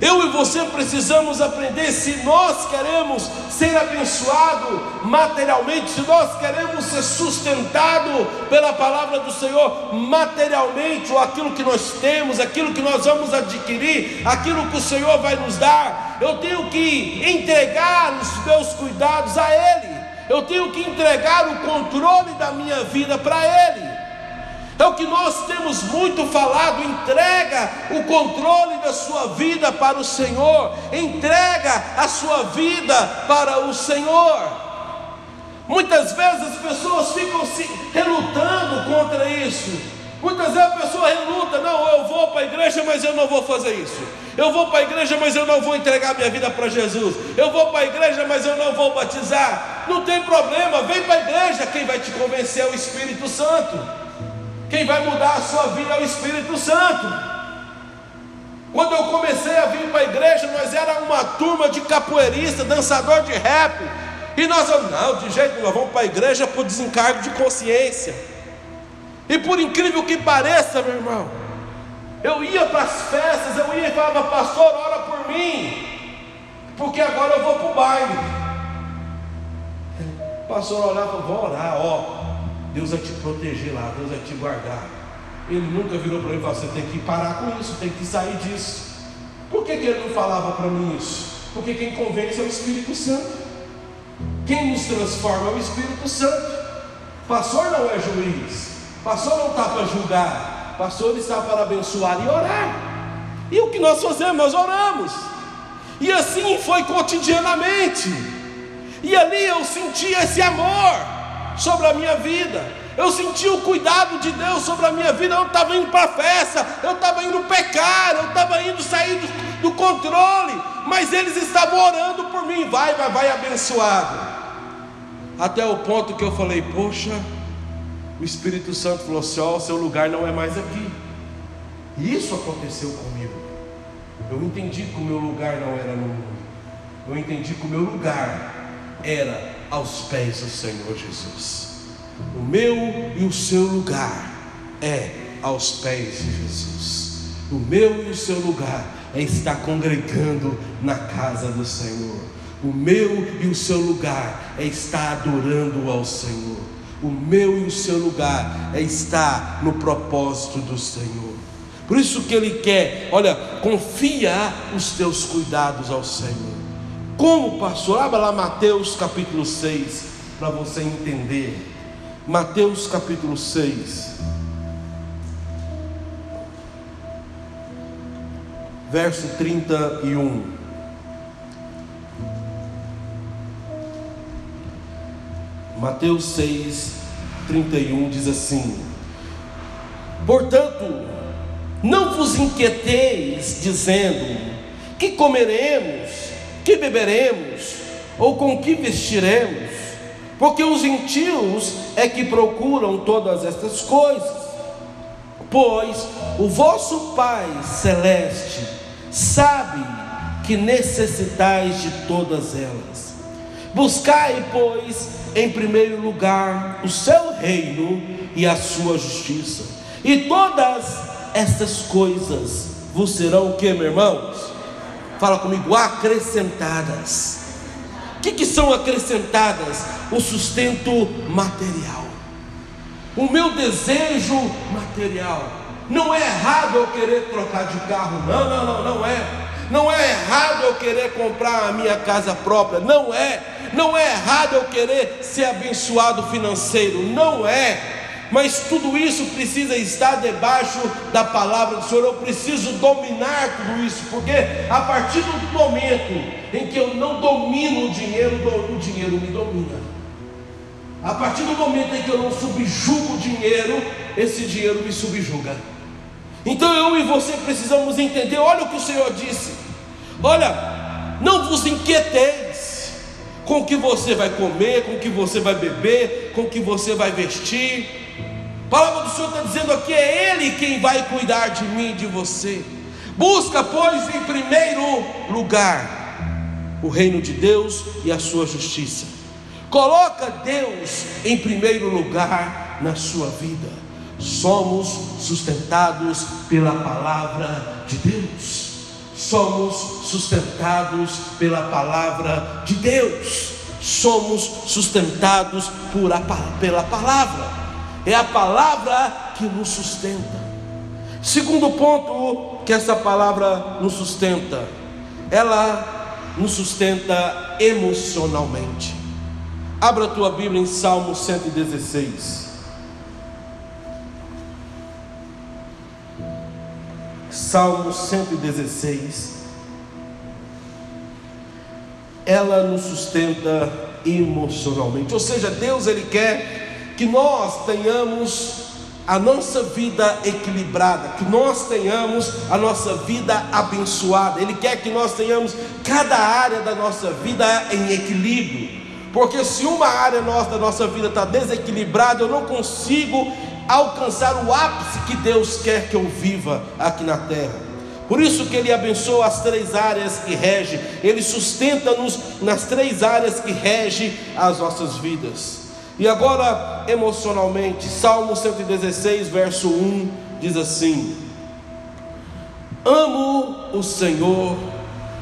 Eu e você precisamos aprender se nós queremos ser abençoado materialmente, se nós queremos ser sustentado pela palavra do Senhor materialmente, ou aquilo que nós temos, aquilo que nós vamos adquirir, aquilo que o Senhor vai nos dar. Eu tenho que entregar os meus cuidados a Ele. Eu tenho que entregar o controle da minha vida para Ele. O que nós temos muito falado. Entrega o controle da sua vida para o Senhor. Entrega a sua vida para o Senhor. Muitas vezes as pessoas ficam se relutando contra isso. Muitas vezes a pessoa reluta, não, eu vou para a igreja, mas eu não vou fazer isso. Eu vou para a igreja, mas eu não vou entregar minha vida para Jesus. Eu vou para a igreja, mas eu não vou batizar. Não tem problema, vem para a igreja. Quem vai te convencer é o Espírito Santo. Quem vai mudar a sua vida é o Espírito Santo. Quando eu comecei a vir para a igreja, nós era uma turma de capoeirista, dançador de rap. E nós, não, de jeito nenhum, vamos para a igreja por desencargo de consciência. E por incrível que pareça, meu irmão, eu ia para as festas, eu ia e falava, pastor, ora por mim, porque agora eu vou para o baile. O pastor olhava, vou orar, ó, Deus vai te proteger lá, Deus vai te guardar. Ele nunca virou para mim e falou: você tem que parar com isso, tem que sair disso. Por que, que ele não falava para mim isso? Porque quem convence é o Espírito Santo. Quem nos transforma é o Espírito Santo. Pastor não é juiz. Pastor não está para julgar. Pastor está para abençoar e orar. E o que nós fazemos? Nós oramos. E assim foi cotidianamente. E ali eu senti esse amor sobre a minha vida. Eu senti o cuidado de Deus sobre a minha vida. Eu estava indo para a festa, eu estava indo pecar, eu estava indo sair do, do, controle, mas eles estavam orando por mim. Vai, vai, vai abençoado. Até o ponto que eu falei: Poxa, o Espírito Santo falou assim: Ó, oh, seu lugar não é mais aqui. E isso aconteceu comigo. Eu entendi que o meu lugar não era no mundo. Eu entendi que o meu lugar era aos pés do Senhor Jesus. O meu e o seu lugar é aos pés de Jesus. O meu e o seu lugar é estar congregando na casa do Senhor. O meu e o seu lugar é estar adorando ao Senhor. O meu e o seu lugar é estar no propósito do Senhor. Por isso que Ele quer, olha, confia os teus cuidados ao Senhor. Como, pastor? Abra lá Mateus capítulo 6 para você entender. Mateus capítulo 6. Verso 31. Mateus 6, 31 diz assim: Portanto, não vos inquieteis, dizendo: que comeremos, que beberemos, ou com que vestiremos? Porque os gentios é que procuram todas estas coisas. Pois o vosso Pai celeste sabe que necessitais de todas elas. Buscai, pois, em primeiro lugar o seu reino e a sua justiça, e todas estas coisas vos serão o que, meus irmãos? Fala comigo, acrescentadas. O que, que são acrescentadas? O sustento material. O meu desejo material. Não é errado eu querer trocar de carro, não, não, não, não é. Não é errado eu querer comprar a minha casa própria, não é. Não é errado eu querer ser abençoado financeiro, não é. Mas tudo isso precisa estar debaixo da palavra do Senhor. Eu preciso dominar tudo isso, porque a partir do momento em que eu não domino o dinheiro, o dinheiro me domina. A partir do momento em que eu não subjugo o dinheiro, esse dinheiro me subjuga. Então eu e você precisamos entender, olha o que o Senhor disse. Olha, não vos inquieteis com o que você vai comer, com o que você vai beber, com o que você vai vestir. A palavra do Senhor está dizendo aqui: é Ele quem vai cuidar de mim e de você. Busca, pois, em primeiro lugar o reino de Deus e a sua justiça. Coloca Deus em primeiro lugar na sua vida. Somos sustentados pela palavra de Deus. Somos sustentados pela palavra de Deus. Somos sustentados por a, pela palavra. É a palavra que nos sustenta. Segundo ponto que essa palavra nos sustenta, ela nos sustenta emocionalmente. Abra a tua Bíblia em Salmo 116. Salmo 116. Ela nos sustenta emocionalmente. Ou seja, Deus ele quer que nós tenhamos a nossa vida equilibrada, que nós tenhamos a nossa vida abençoada. Ele quer que nós tenhamos cada área da nossa vida em equilíbrio. Porque se uma área nossa, da nossa vida está desequilibrada, eu não consigo alcançar o ápice que Deus quer que eu viva aqui na terra. Por isso que Ele abençoa as três áreas que rege, Ele sustenta-nos nas três áreas que rege as nossas vidas. E agora, emocionalmente, Salmo 116, verso 1 diz assim: Amo o Senhor,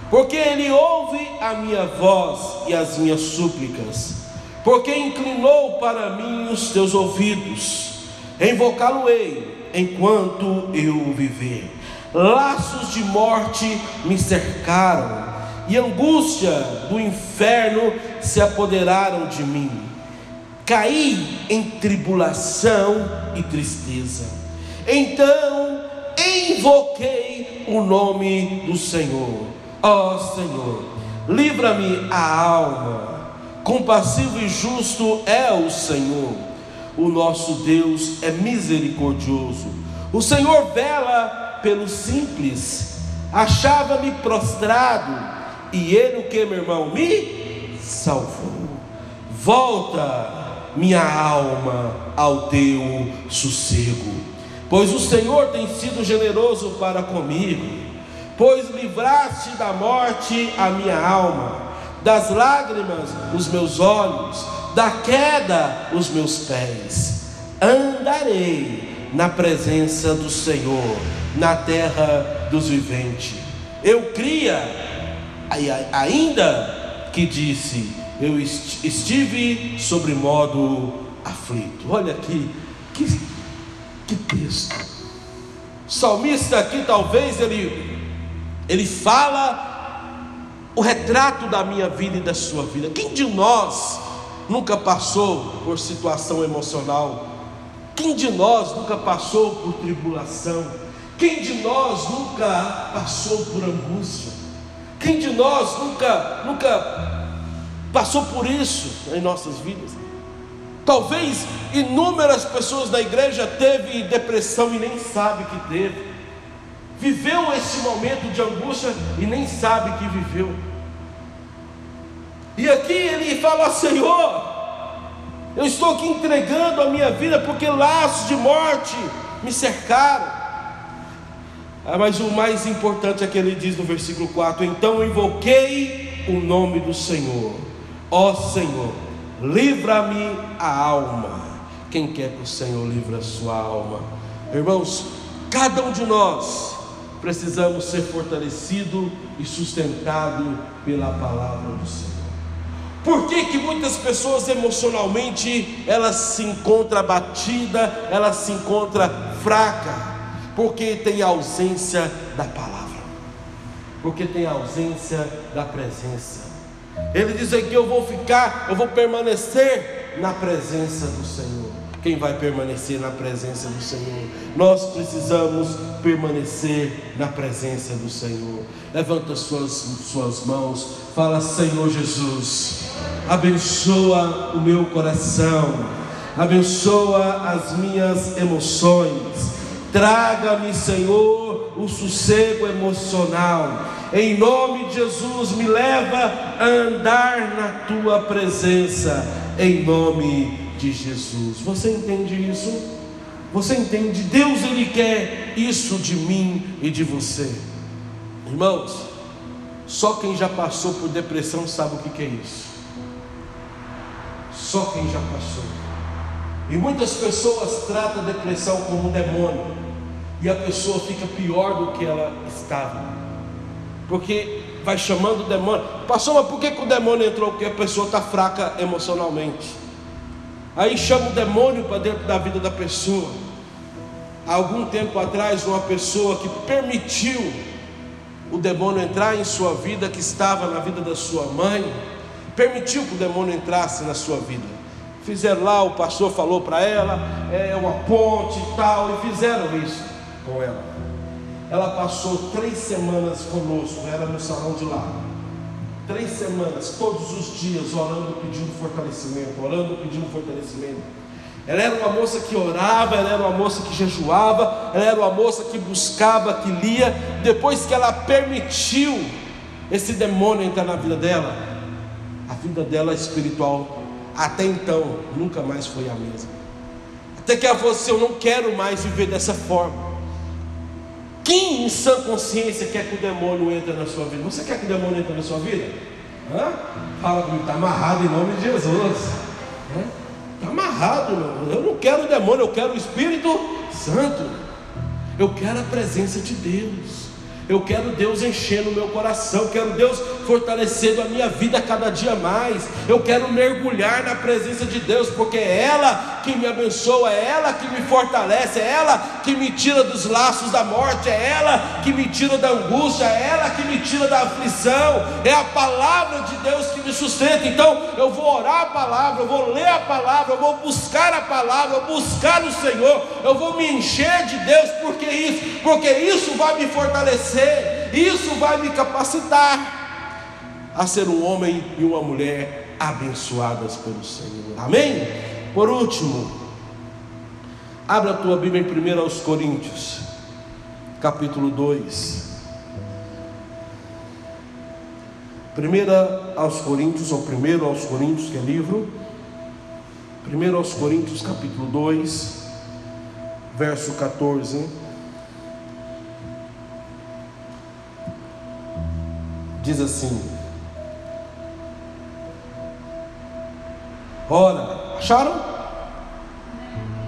porque Ele ouve a minha voz e as minhas súplicas, porque inclinou para mim os teus ouvidos invocá-lo-ei enquanto eu viver. Laços de morte me cercaram, e angústia do inferno se apoderaram de mim. Caí em tribulação e tristeza. Então invoquei o nome do Senhor. Ó oh, Senhor, livra-me a alma. Compassivo e justo é o Senhor o nosso Deus é misericordioso. O Senhor vela pelo simples. Achava-me prostrado, e Ele, o que, meu irmão? Me salvou. Volta, minha alma, ao teu sossego, pois o Senhor tem sido generoso para comigo. Pois livraste da morte a minha alma, das lágrimas os meus olhos da queda os meus pés. Andarei na presença do Senhor, na terra dos viventes. Eu cria, ainda que disse, eu estive sobre modo aflito. Olha aqui, que, que texto. O salmista aqui talvez ele, ele fala o retrato da minha vida e da sua vida. Quem de nós nunca passou por situação emocional? Quem de nós nunca passou por tribulação? Quem de nós nunca passou por angústia? Quem de nós nunca, nunca passou por isso em nossas vidas? Talvez inúmeras pessoas da igreja teve depressão e nem sabe que teve. Viveu esse momento de angústia e nem sabe que viveu. E aqui ele fala: Senhor, eu estou aqui entregando a minha vida porque laços de morte me cercaram. Ah, mas o mais importante é que ele diz no versículo 4: Então invoquei o nome do Senhor, ó Senhor, livra-me a alma. Quem quer que o Senhor livre a sua alma? Irmãos, cada um de nós precisamos ser fortalecido e sustentado pela palavra do Senhor. Por que, que muitas pessoas emocionalmente elas se encontram abatidas, elas se encontram fracas? Porque tem ausência da palavra, porque tem ausência da presença. Ele diz aqui: Eu vou ficar, eu vou permanecer na presença do Senhor. Quem vai permanecer na presença do Senhor? Nós precisamos permanecer na presença do Senhor. Levanta suas, suas mãos, fala: Senhor Jesus, abençoa o meu coração, abençoa as minhas emoções Traga-me, Senhor, o sossego emocional. Em nome de Jesus, me leva a andar na tua presença. Em nome de Jesus. Você entende isso? Você entende? Deus ele quer isso de mim e de você. Irmãos, só quem já passou por depressão sabe o que é isso. Só quem já passou. E muitas pessoas tratam a depressão como um demônio. E a pessoa fica pior do que ela estava. Porque vai chamando o demônio. Passou, mas por que, que o demônio entrou? Porque a pessoa está fraca emocionalmente. Aí chama o demônio para dentro da vida da pessoa. Há algum tempo atrás, uma pessoa que permitiu o demônio entrar em sua vida, que estava na vida da sua mãe, permitiu que o demônio entrasse na sua vida. Fizeram lá, o pastor falou para ela, é uma ponte e tal, e fizeram isso com ela. Ela passou três semanas conosco, era no salão de lá. Três semanas, todos os dias, orando, pedindo fortalecimento, orando, pedindo fortalecimento. Ela era uma moça que orava, ela era uma moça que jejuava, ela era uma moça que buscava, que lia. Depois que ela permitiu esse demônio entrar na vida dela, a vida dela espiritual até então nunca mais foi a mesma. Até que ela falou assim: Eu não quero mais viver dessa forma. Quem em sã consciência quer que o demônio entre na sua vida? Você quer que o demônio entre na sua vida? Hã? Fala comigo, está amarrado em nome de Jesus. Está amarrado, meu. Eu não quero o demônio, eu quero o Espírito Santo. Eu quero a presença de Deus. Eu quero Deus enchendo o meu coração, eu quero Deus fortalecendo a minha vida cada dia mais. Eu quero mergulhar na presença de Deus, porque é ela que me abençoa, é ela que me fortalece, é ela que me tira dos laços da morte, é ela que me tira da angústia, é ela que me tira da aflição. É a palavra de Deus que me sustenta. Então, eu vou orar a palavra, eu vou ler a palavra, eu vou buscar a palavra, eu buscar o Senhor, eu vou me encher de Deus, porque isso, porque isso vai me fortalecer isso vai me capacitar a ser um homem e uma mulher abençoadas pelo Senhor. Amém? Por último, abra a tua Bíblia em 1 aos Coríntios, capítulo 2. 1 aos Coríntios, ou 1 aos Coríntios, que é livro. 1 aos Coríntios, capítulo 2, verso 14. diz assim: Ora, acharam?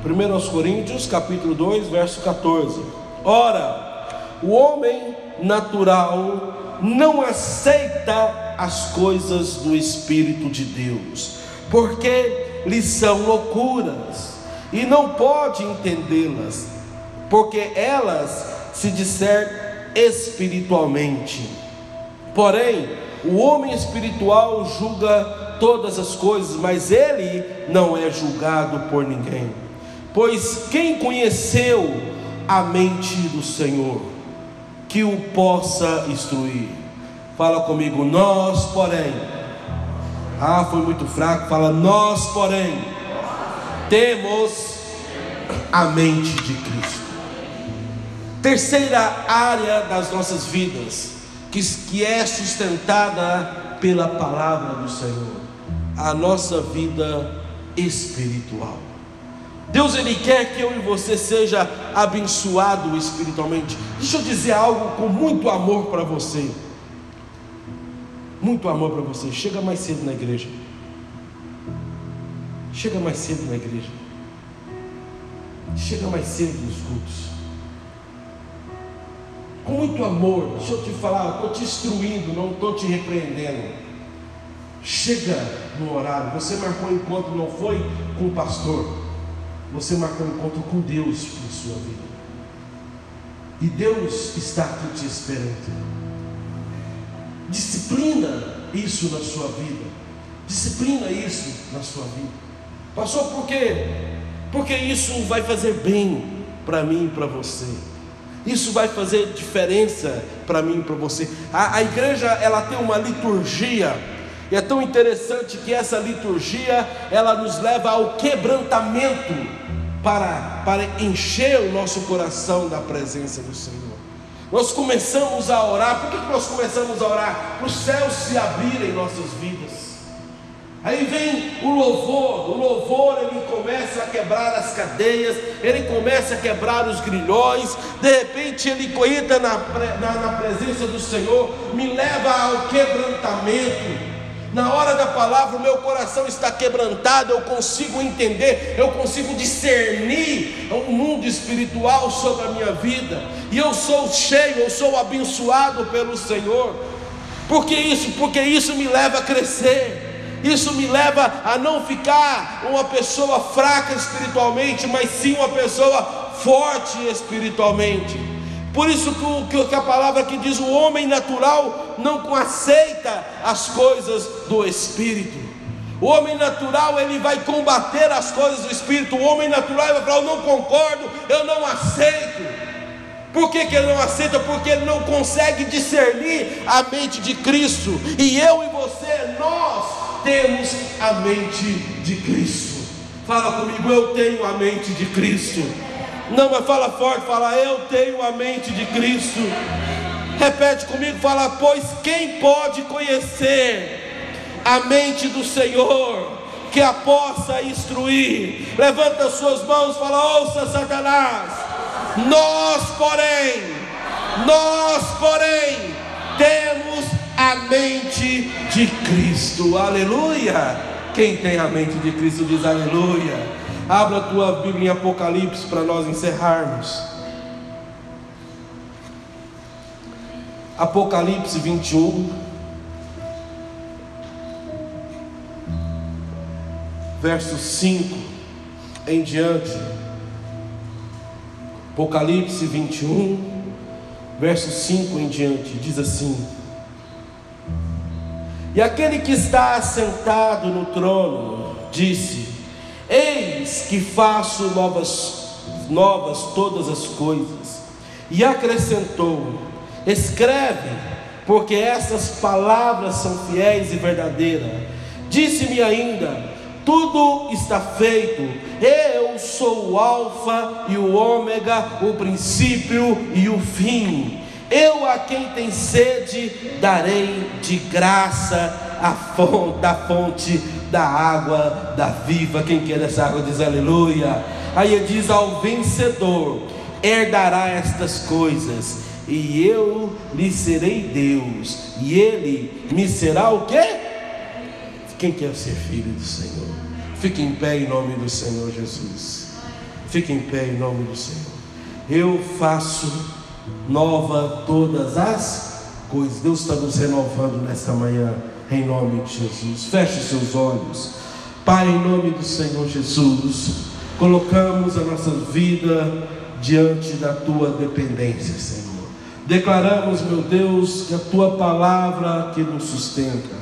1 aos Coríntios, capítulo 2, verso 14. Ora, o homem natural não aceita as coisas do Espírito de Deus, porque lhes são loucuras, e não pode entendê-las, porque elas se disser espiritualmente Porém, o homem espiritual julga todas as coisas, mas ele não é julgado por ninguém. Pois quem conheceu a mente do Senhor, que o possa instruir? Fala comigo, nós, porém. Ah, foi muito fraco. Fala, nós, porém. temos a mente de Cristo. Terceira área das nossas vidas, que, que é sustentada pela palavra do Senhor, a nossa vida espiritual. Deus ele quer que eu e você seja abençoado espiritualmente. Deixa eu dizer algo com muito amor para você. Muito amor para você. Chega mais cedo na igreja. Chega mais cedo na igreja. Chega mais cedo nos cultos. Com muito amor, deixa eu te falar, estou te instruindo, não estou te repreendendo. Chega no horário. Você marcou um encontro, não foi com o pastor. Você marcou um encontro com Deus na sua vida. E Deus está aqui te esperando. Disciplina isso na sua vida. Disciplina isso na sua vida. Passou por quê? Porque isso vai fazer bem para mim e para você. Isso vai fazer diferença para mim e para você. A, a igreja ela tem uma liturgia e é tão interessante que essa liturgia ela nos leva ao quebrantamento para, para encher o nosso coração da presença do Senhor. Nós começamos a orar, por que nós começamos a orar? Para os céus se abrirem em nossas vidas. Aí vem o louvor, o louvor ele começa a quebrar as cadeias, ele começa a quebrar os grilhões, de repente ele entra na, na, na presença do Senhor, me leva ao quebrantamento, na hora da palavra, o meu coração está quebrantado, eu consigo entender, eu consigo discernir o mundo espiritual sobre a minha vida, e eu sou cheio, eu sou abençoado pelo Senhor. Por que isso? Porque isso me leva a crescer. Isso me leva a não ficar uma pessoa fraca espiritualmente, mas sim uma pessoa forte espiritualmente. Por isso que, a palavra que diz: o homem natural não aceita as coisas do Espírito. O homem natural ele vai combater as coisas do Espírito. O homem natural vai falar: Eu não concordo, eu não aceito. Por que, que ele não aceita? Porque ele não consegue discernir a mente de Cristo. E eu e você, nós temos a mente de Cristo. Fala comigo, eu tenho a mente de Cristo. Não, mas fala forte, fala, eu tenho a mente de Cristo. Repete comigo, fala, pois quem pode conhecer a mente do Senhor, que a possa instruir? Levanta as suas mãos, fala, ouça Satanás. Nós, porém, nós, porém, temos a mente de Cristo. Aleluia. Quem tem a mente de Cristo diz aleluia. Abra a tua Bíblia em Apocalipse para nós encerrarmos. Apocalipse 21. Verso 5 em diante. Apocalipse 21, verso 5 em diante, diz assim: E aquele que está assentado no trono disse: Eis que faço novas, novas todas as coisas. E acrescentou: Escreve, porque essas palavras são fiéis e verdadeiras. Disse-me ainda: Tudo está feito. Eu sou o Alfa e o Ômega, o princípio e o fim. Eu a quem tem sede darei de graça a fonte, da fonte da água da viva. Quem quer essa água diz aleluia. Aí ele diz ao vencedor: herdará estas coisas, e eu lhe serei Deus, e ele me será o quê? Quem quer ser filho do Senhor? Fique em pé em nome do Senhor Jesus. Fique em pé em nome do Senhor. Eu faço nova todas as coisas. Deus está nos renovando nesta manhã em nome de Jesus. Feche seus olhos. Pai, em nome do Senhor Jesus, colocamos a nossa vida diante da tua dependência, Senhor. Declaramos, meu Deus, que a tua palavra que nos sustenta,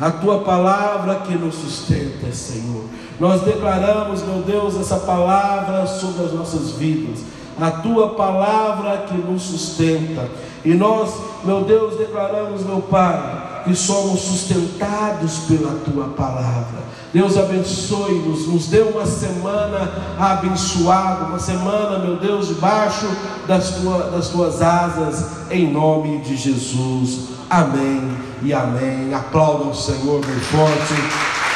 a tua palavra que nos sustenta, Senhor. Nós declaramos, meu Deus, essa palavra sobre as nossas vidas a tua palavra que nos sustenta. E nós, meu Deus, declaramos, meu Pai, que somos sustentados pela tua palavra. Deus abençoe-nos, nos dê uma semana abençoada, uma semana, meu Deus, debaixo das, tua, das tuas asas, em nome de Jesus. Amém e amém. Aplaudam o Senhor bem forte.